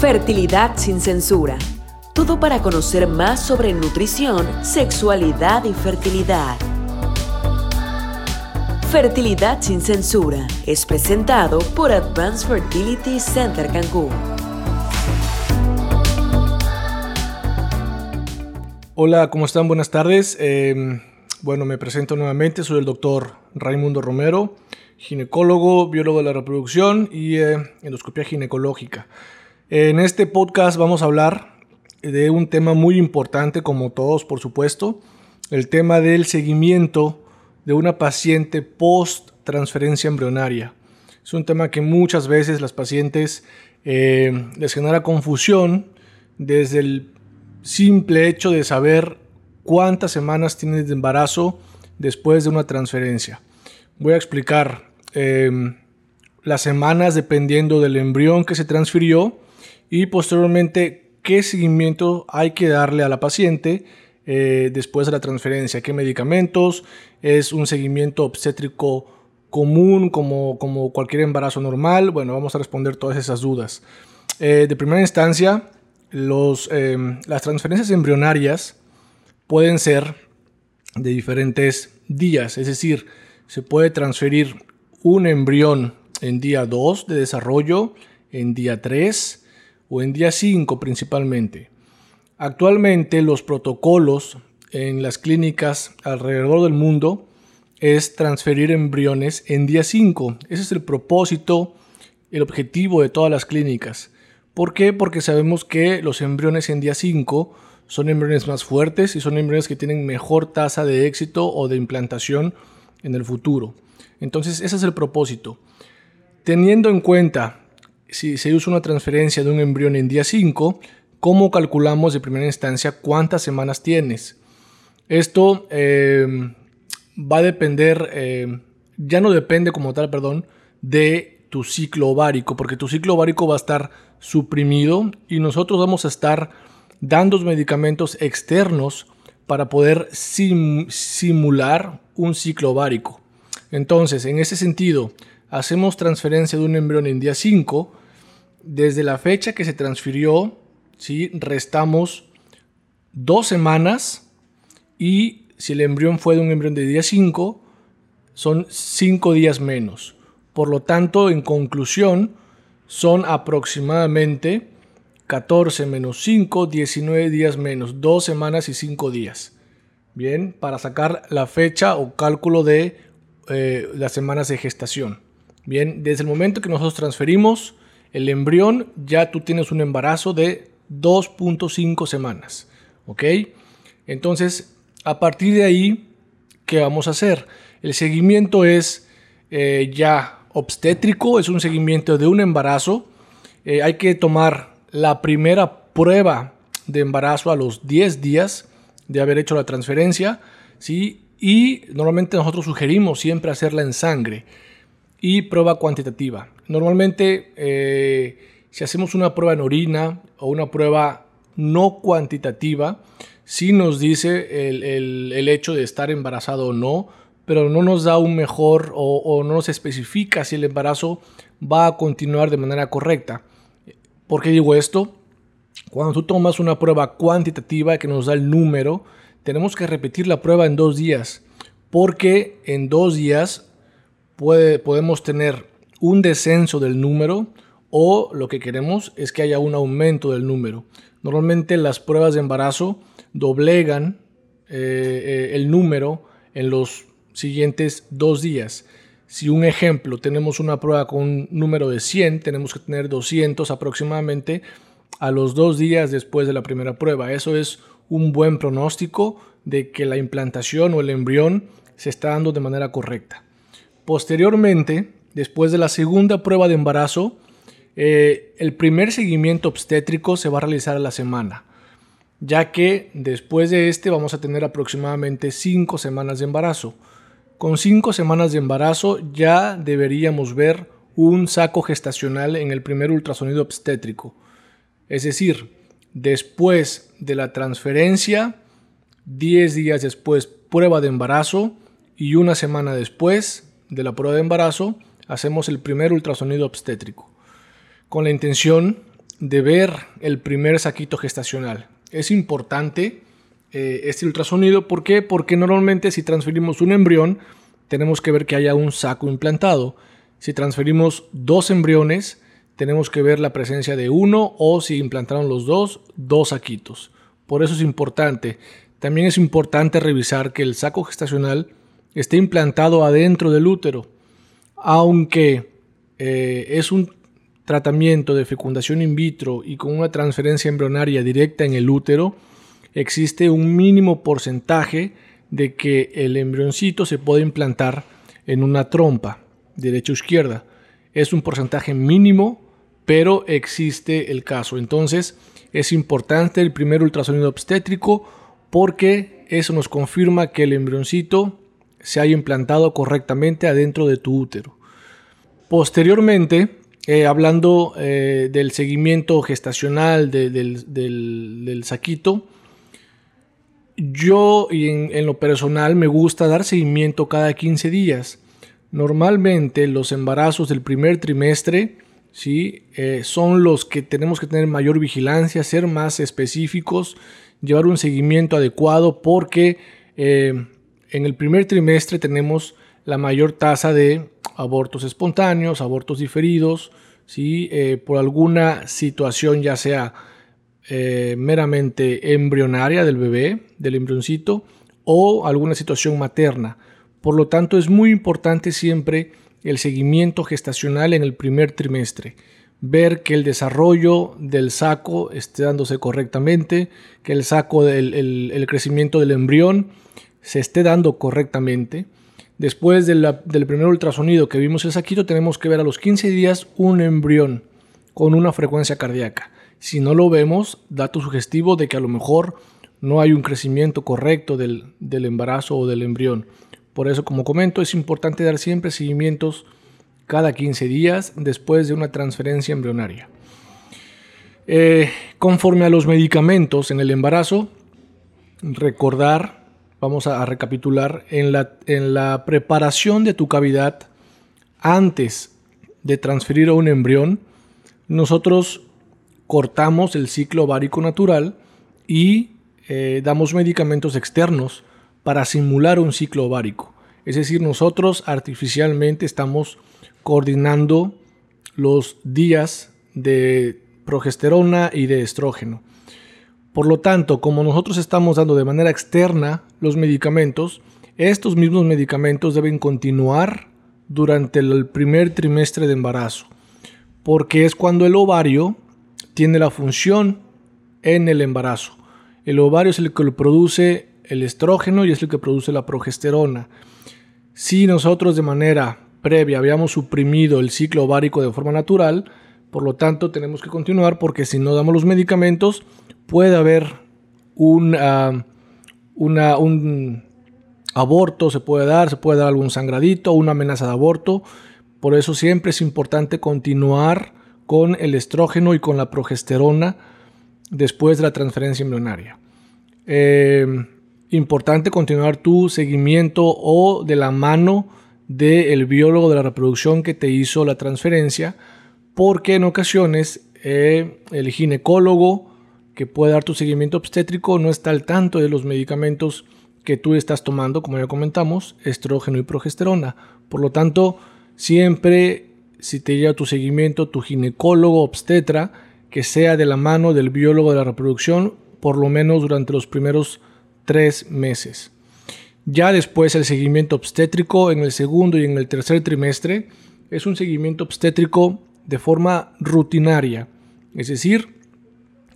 Fertilidad sin censura. Todo para conocer más sobre nutrición, sexualidad y fertilidad. Fertilidad sin censura es presentado por Advanced Fertility Center Cancún. Hola, ¿cómo están? Buenas tardes. Em, bueno, me presento nuevamente. Soy el doctor Raimundo Romero, ginecólogo, biólogo de la reproducción y eh, endoscopia ginecológica. En este podcast vamos a hablar de un tema muy importante, como todos, por supuesto, el tema del seguimiento de una paciente post transferencia embrionaria. Es un tema que muchas veces las pacientes eh, les genera confusión desde el simple hecho de saber cuántas semanas tienen de embarazo después de una transferencia. Voy a explicar eh, las semanas dependiendo del embrión que se transfirió y posteriormente qué seguimiento hay que darle a la paciente eh, después de la transferencia, qué medicamentos, es un seguimiento obstétrico común como, como cualquier embarazo normal. Bueno, vamos a responder todas esas dudas. Eh, de primera instancia, los, em, las transferencias embrionarias pueden ser de diferentes días, es decir, se puede transferir un embrión en día 2 de desarrollo, en día 3, o en día 5 principalmente. Actualmente los protocolos en las clínicas alrededor del mundo es transferir embriones en día 5. Ese es el propósito, el objetivo de todas las clínicas. ¿Por qué? Porque sabemos que los embriones en día 5 son embriones más fuertes y son embriones que tienen mejor tasa de éxito o de implantación en el futuro. Entonces ese es el propósito. Teniendo en cuenta si se usa una transferencia de un embrión en día 5, ¿cómo calculamos de primera instancia cuántas semanas tienes? Esto em, va a depender, em, ya no depende como tal, perdón, de tu ciclo ovárico, porque tu ciclo ovárico va a estar suprimido y nosotros vamos a estar dando medicamentos externos para poder simular un ciclo ovárico. Entonces, en ese sentido, hacemos transferencia de un embrión en día 5, desde la fecha que se transfirió, ¿sí? restamos dos semanas y si el embrión fue de un embrión de día 5, son 5 días menos. Por lo tanto, en conclusión, son aproximadamente 14 menos 5, 19 días menos, 2 semanas y 5 días. Bien, para sacar la fecha o cálculo de eh, las semanas de gestación. Bien, desde el momento que nosotros transferimos el embrión, ya tú tienes un embarazo de 2.5 semanas. ¿Ok? Entonces, a partir de ahí, ¿qué vamos a hacer? El seguimiento es eh, ya obstétrico, es un seguimiento de un embarazo. Eh, hay que tomar la primera prueba de embarazo a los 10 días de haber hecho la transferencia, ¿sí? Y normalmente nosotros sugerimos siempre hacerla en sangre y prueba cuantitativa. Normalmente, eh, si hacemos una prueba en orina o una prueba no cuantitativa, sí nos dice el, hecho de estar embarazado o no, pero no nos da un mejor o, o, no nos especifica si el embarazo va a continuar de manera correcta. ¿Por qué digo esto? Cuando tú tomas una prueba cuantitativa que nos da el número, tenemos que repetir la prueba en dos días, porque en dos días podemos tener un descenso del número o lo que queremos es que haya un aumento del número. Normalmente las pruebas de embarazo doblegan eh, eh, el número en los siguientes dos días. Si un ejemplo, tenemos una prueba con un número de 100, tenemos que tener 200 aproximadamente a los dos días después de la primera prueba. Eso es un buen pronóstico de que la implantación o el embrión se está dando de manera correcta. Posteriormente, después de la segunda prueba de embarazo, eh, el primer seguimiento obstétrico se va a realizar a la semana, ya que después de este vamos a tener aproximadamente 5 semanas de embarazo. Con 5 semanas de embarazo ya deberíamos ver un saco gestacional en el primer ultrasonido obstétrico. Es decir, después de la transferencia, 10 días después prueba de embarazo y una semana después de la prueba de embarazo, hacemos el primer ultrasonido obstétrico, con la intención de ver el primer saquito gestacional. Es importante eh, este ultrasonido, ¿por qué? Porque normalmente si transferimos un embrión, tenemos que ver que haya un saco implantado. Si transferimos dos embriones, tenemos que ver la presencia de uno o si implantaron los dos, dos saquitos. Por eso es importante. También es importante revisar que el saco gestacional esté implantado adentro del útero. Aunque eh, es un tratamiento de fecundación in vitro y con una transferencia embrionaria directa en el útero, existe un mínimo porcentaje de que el embrioncito se puede implantar en una trompa, derecha o izquierda. Es un porcentaje mínimo, pero existe el caso. Entonces es importante el primer ultrasonido obstétrico porque eso nos confirma que el embrioncito se haya implantado correctamente adentro de tu útero. Posteriormente, eh, hablando eh, del seguimiento gestacional del, saquito, yo en, lo personal me gusta dar seguimiento cada 15 días. Normalmente los embarazos del primer trimestre ¿sí? Eh, son los que tenemos que tener mayor vigilancia, ser más específicos, llevar un seguimiento adecuado porque en el primer trimestre tenemos la mayor tasa de abortos espontáneos, abortos diferidos, ¿sí? Eh, por alguna situación ya sea eh, meramente embrionaria del bebé, del embrioncito, o alguna situación materna. Por lo tanto, es muy importante siempre el seguimiento gestacional en el primer trimestre. Ver que el desarrollo del saco esté dándose correctamente, que el saco del el crecimiento del embrión se esté dando correctamente Después del primer ultrasonido que vimos el saquito, tenemos que ver a los 15 días un embrión con una frecuencia cardíaca. Si no lo vemos, dato sugestivo de que a lo mejor no hay un crecimiento correcto del, embarazo o del embrión. Por eso, como comento, es importante dar siempre seguimientos cada 15 días después de una transferencia embrionaria. Eh, conforme a los medicamentos en el embarazo, recordar vamos a, recapitular, en la, preparación de tu cavidad antes de transferir a un embrión, nosotros cortamos el ciclo ovárico natural y eh, damos medicamentos externos para simular un ciclo ovárico. Es decir, nosotros artificialmente estamos coordinando los días de progesterona y de estrógeno. Por lo tanto, como nosotros estamos dando de manera externa los medicamentos, estos mismos medicamentos deben continuar durante el primer trimestre de embarazo, porque es cuando el ovario tiene la función en el embarazo. El ovario es el que produce el estrógeno y es el que produce la progesterona. Si nosotros de manera previa habíamos suprimido el ciclo ovárico de forma natural, por lo tanto tenemos que continuar porque si no damos los medicamentos, puede haber un, un aborto, se puede dar, se puede dar algún sangradito, una amenaza de aborto. Por eso siempre es importante continuar con el estrógeno y con la progesterona después de la transferencia embrionaria. Em, importante continuar tu seguimiento o de la mano del biólogo de la reproducción que te hizo la transferencia, porque en ocasiones eh, el ginecólogo que puede dar tu seguimiento obstétrico no está al tanto de los medicamentos que tú estás tomando, como ya comentamos, estrógeno y progesterona. Por lo tanto, siempre si te lleva tu seguimiento tu ginecólogo obstetra, que sea de la mano del biólogo de la reproducción, por lo menos durante los primeros tres meses. Ya después el seguimiento obstétrico en el segundo y en el tercer trimestre es un seguimiento obstétrico de forma rutinaria, es decir,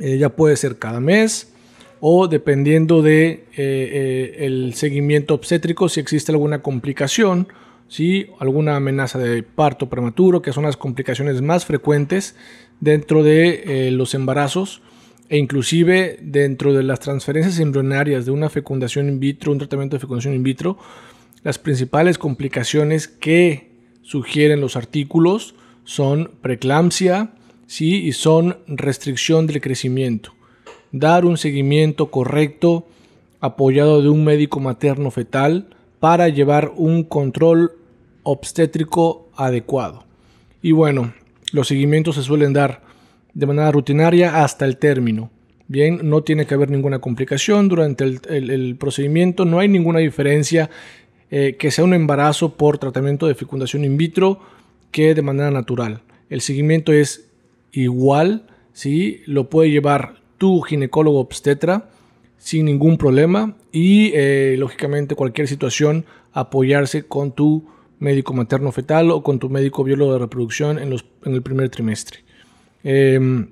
eh, ya puede ser cada mes o dependiendo de eh, eh, el seguimiento obstétrico si existe alguna complicación, ¿sí? alguna amenaza de parto prematuro, que son las complicaciones más frecuentes dentro de los embarazos e inclusive dentro de las transferencias embrionarias de una fecundación in vitro, un tratamiento de fecundación in vitro, las principales complicaciones que sugieren los artículos son preeclampsia, ¿sí? y son restricción del crecimiento. Dar un seguimiento correcto apoyado de un médico materno fetal para llevar un control obstétrico adecuado. Y bueno, los seguimientos se suelen dar de manera rutinaria hasta el término. Bien, no tiene que haber ninguna complicación durante el, procedimiento, no hay ninguna diferencia eh, que sea un embarazo por tratamiento de fecundación in vitro que de manera natural. El seguimiento es igual, ¿sí? lo puede llevar tu ginecólogo obstetra sin ningún problema y eh, lógicamente cualquier situación apoyarse con tu médico materno fetal o con tu médico biólogo de reproducción en, el primer trimestre. Em,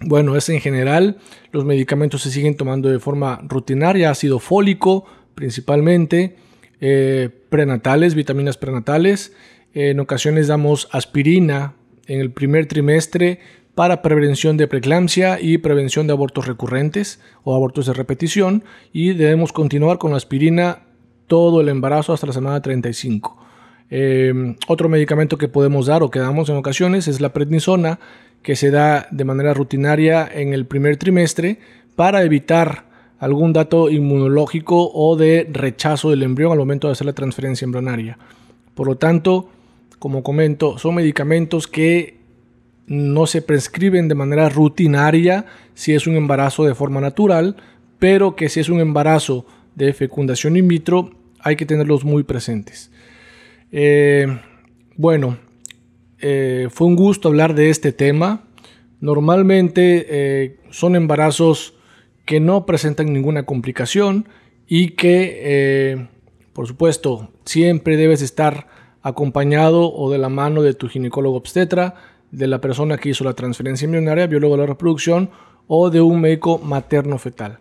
bueno, es en general, los medicamentos se siguen tomando de forma rutinaria, ácido fólico principalmente, eh, prenatales, vitaminas prenatales. en ocasiones damos aspirina en el primer trimestre para prevención de preeclampsia y prevención de abortos recurrentes o abortos de repetición y debemos continuar con la aspirina todo el embarazo hasta la semana 35. Eh, otro medicamento que podemos dar o que damos en ocasiones es la prednisona que se da de manera rutinaria en el primer trimestre para evitar algún dato inmunológico o de rechazo del embrión al momento de hacer la transferencia embrionaria. Por lo tanto, como comento, son medicamentos que no se prescriben de manera rutinaria si es un embarazo de forma natural, pero que si es un embarazo de fecundación in vitro hay que tenerlos muy presentes. Eh, bueno, eh, fue un gusto hablar de este tema. Normalmente eh, son embarazos que no presentan ninguna complicación y que, por supuesto, siempre debes estar acompañado o de la mano de tu ginecólogo obstetra, de la persona que hizo la transferencia embrionaria, biólogo de la reproducción o de un médico materno fetal.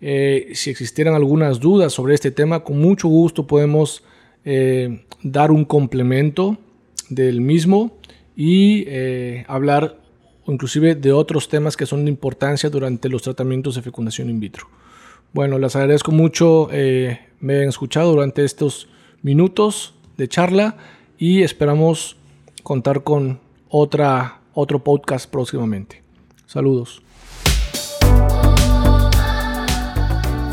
si existieran algunas dudas sobre este tema, con mucho gusto podemos dar un complemento del mismo y eh, hablar inclusive de otros temas que son de importancia durante los tratamientos de fecundación in vitro. Bueno, les agradezco mucho eh, me hayan escuchado durante estos minutos charla y esperamos contar con otra, otro podcast próximamente. Saludos.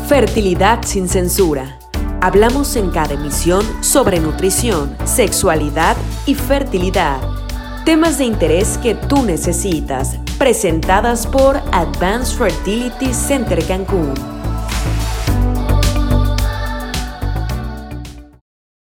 Fertilidad sin censura Hablamos en cada emisión sobre nutrición, sexualidad y fertilidad. Temas de interés que tú necesitas, presentadas por Advanced Fertility Center Cancún.